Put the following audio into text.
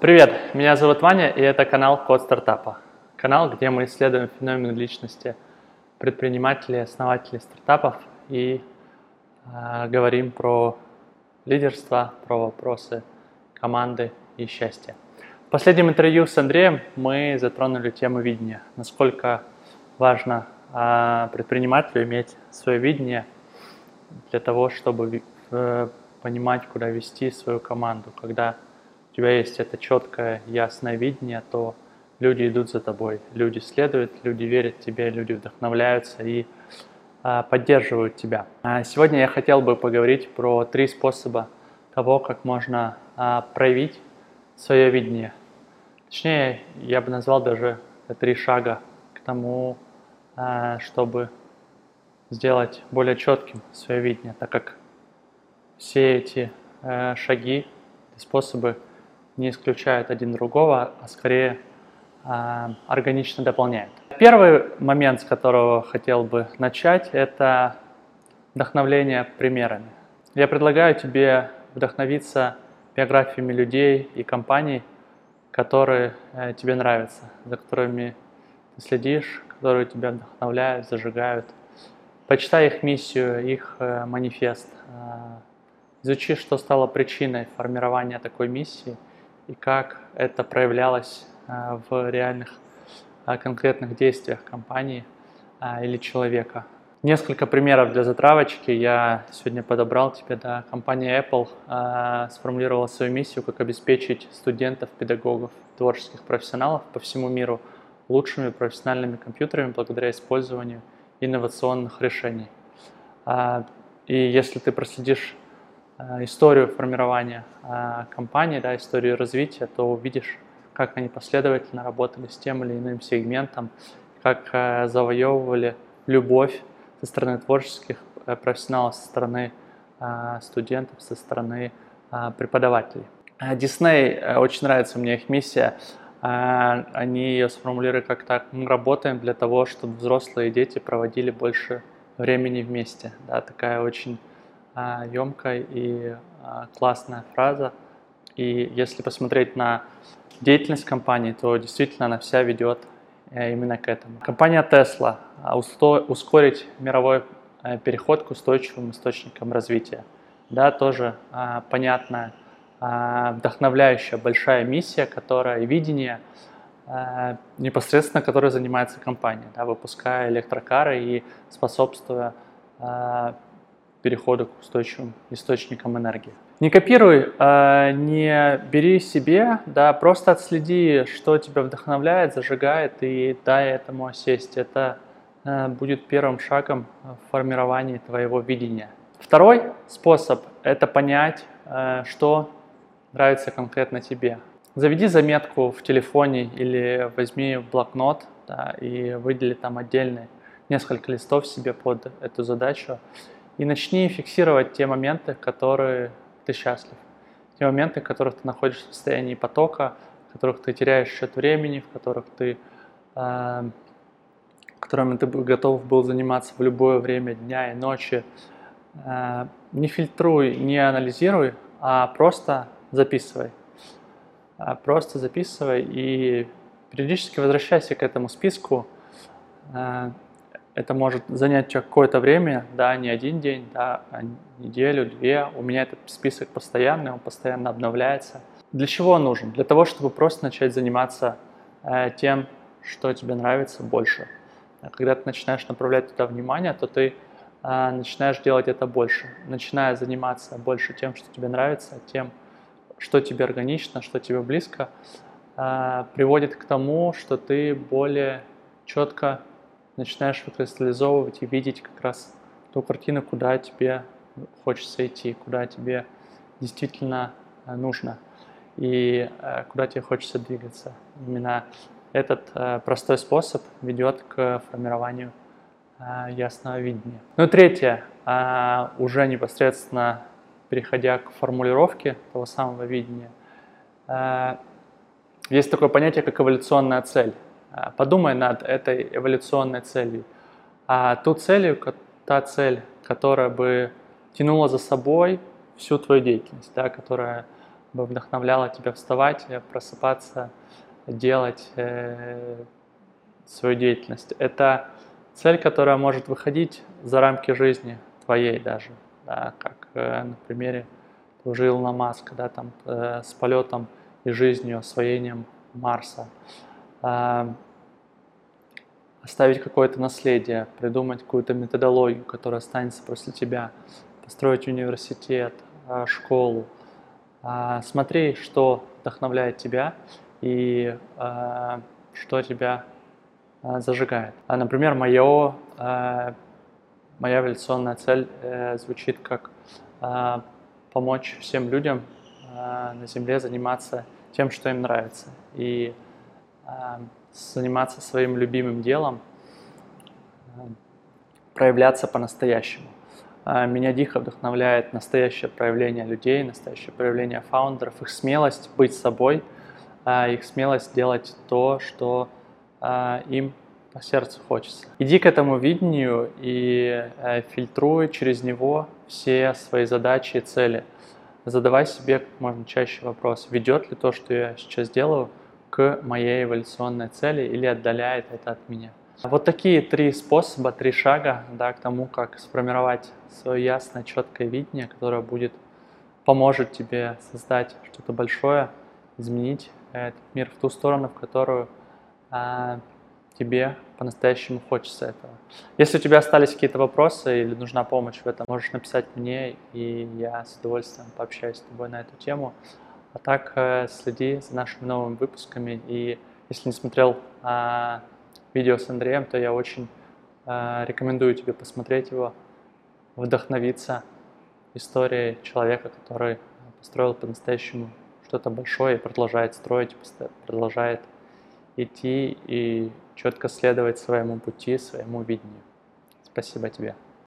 Привет, меня зовут Ваня, и это канал Код стартапа. Канал, где мы исследуем феномен личности предпринимателей, основателей стартапов и э, говорим про лидерство, про вопросы команды и счастья. В последнем интервью с Андреем мы затронули тему видения, насколько важно э, предпринимателю иметь свое видение для того, чтобы э, понимать, куда вести свою команду. Когда у тебя есть это четкое, ясное видение, то люди идут за тобой, люди следуют, люди верят тебе, люди вдохновляются и э, поддерживают тебя. А сегодня я хотел бы поговорить про три способа того, как можно э, проявить свое видение. Точнее, я бы назвал даже три шага к тому, э, чтобы сделать более четким свое видение, так как все эти э, шаги, способы не исключают один другого, а скорее э, органично дополняют. Первый момент, с которого хотел бы начать, это вдохновление примерами. Я предлагаю тебе вдохновиться биографиями людей и компаний, которые э, тебе нравятся, за которыми ты следишь, которые тебя вдохновляют, зажигают. Почитай их миссию, их э, манифест. Э, изучи, что стало причиной формирования такой миссии и как это проявлялось э, в реальных э, конкретных действиях компании э, или человека. Несколько примеров для затравочки я сегодня подобрал тебе. Да. Компания Apple сформулировала свою миссию, как обеспечить студентов, педагогов, творческих профессионалов по всему миру лучшими профессиональными компьютерами благодаря использованию инновационных решений. И если ты проследишь историю формирования э, компании, да, историю развития, то увидишь, как они последовательно работали с тем или иным сегментом, как э, завоевывали любовь со стороны творческих э, профессионалов, со стороны э, студентов, со стороны э, преподавателей. Дисней, очень нравится мне их миссия. Они ее сформулировали как так. Мы работаем для того, чтобы взрослые и дети проводили больше времени вместе. Да, такая очень емкая и классная фраза. И если посмотреть на деятельность компании, то действительно она вся ведет Э, именно к этому. Компания Tesla а, ускорить мировой э, переход к устойчивым источникам развития. Да, тоже а, понятная, а, вдохновляющая большая миссия, которая видение а, непосредственно, которой занимается компания, да, выпуская электрокары и способствуя а, переходу к устойчивым источникам энергии. Не копируй, э, не бери себе, да, просто отследи, что тебя вдохновляет, зажигает, и дай этому осесть. Это э, будет первым шагом в формировании твоего видения. Второй способ – это понять, э, что нравится конкретно тебе. Заведи заметку в телефоне или возьми блокнот да, и выдели там отдельные несколько листов себе под эту задачу и начни фиксировать те моменты, которые ты счастлив. Те моменты, в которых ты находишься в состоянии потока, в которых ты теряешь счет времени, в которых ты, э, которыми ты готов был заниматься в любое время дня и ночи. Э, не фильтруй, не анализируй, а просто записывай. Э, просто записывай и периодически возвращайся к этому списку. Это может занять какое-то время, да, не один день, да, а неделю, две. У меня этот список постоянный, он постоянно обновляется. Для чего он нужен? Для того, чтобы просто начать заниматься э, тем, что тебе нравится больше. Когда ты начинаешь направлять туда внимание, то ты э, начинаешь делать это больше. Начиная заниматься больше тем, что тебе нравится, тем, что тебе органично, что тебе близко, э, приводит к тому, что ты более четко начинаешь выкристаллизовывать и видеть как раз ту картину, куда тебе хочется идти, куда тебе действительно э, нужно и э, куда тебе хочется двигаться. Именно этот э, простой способ ведет к формированию ясного видения. Ну и третье, уже непосредственно переходя к формулировке того самого видения, есть такое понятие, как эволюционная цель. А, подумай над этой эволюционной целью. А ту целью, та цель, которая бы тянула за собой всю твою деятельность, да, которая бы вдохновляло тебя вставать, э, просыпаться, делать э, свою деятельность. Это цель, которая может выходить за рамки жизни твоей даже, да, как э, на примере уже Илона Маска, да, там, э, с полетом и жизнью, освоением Марса. Э, оставить какое-то наследие, придумать какую-то методологию, которая останется после тебя, построить университет, э, школу. Э, смотри, что вдохновляет тебя и что тебя зажигает. А, например, мое, моя эволюционная цель э, звучит как помочь всем людям на Земле заниматься тем, что им нравится, и заниматься своим любимым делом, э, проявляться по-настоящему. Э, меня дико вдохновляет настоящее проявление людей, настоящее проявление фаундеров, их смелость быть собой, э, их смелость делать то, что э, им по сердцу хочется. Иди к этому видению и фильтруй через него все свои задачи и цели. Задавай себе как можно чаще вопрос, ведет ли то, что я сейчас делаю, к моей эволюционной цели или отдаляет это от меня. Вот такие три способа, три шага да, к тому, как сформировать свое ясное, четкое видение, которое будет поможет тебе создать что-то большое, изменить этот мир в ту сторону, в которую а, тебе по-настоящему хочется этого. Если у тебя остались какие-то вопросы или нужна помощь в этом, можешь написать мне, и я с удовольствием пообщаюсь с тобой на эту тему. А так э, следи за нашими новыми выпусками, и если не смотрел а, видео с Андреем, то я очень а, рекомендую тебе посмотреть его, вдохновиться историей человека, который построил по-настоящему что-то большое и продолжает строить, продолжает идти и четко следовать своему пути, своему видению. Спасибо тебе.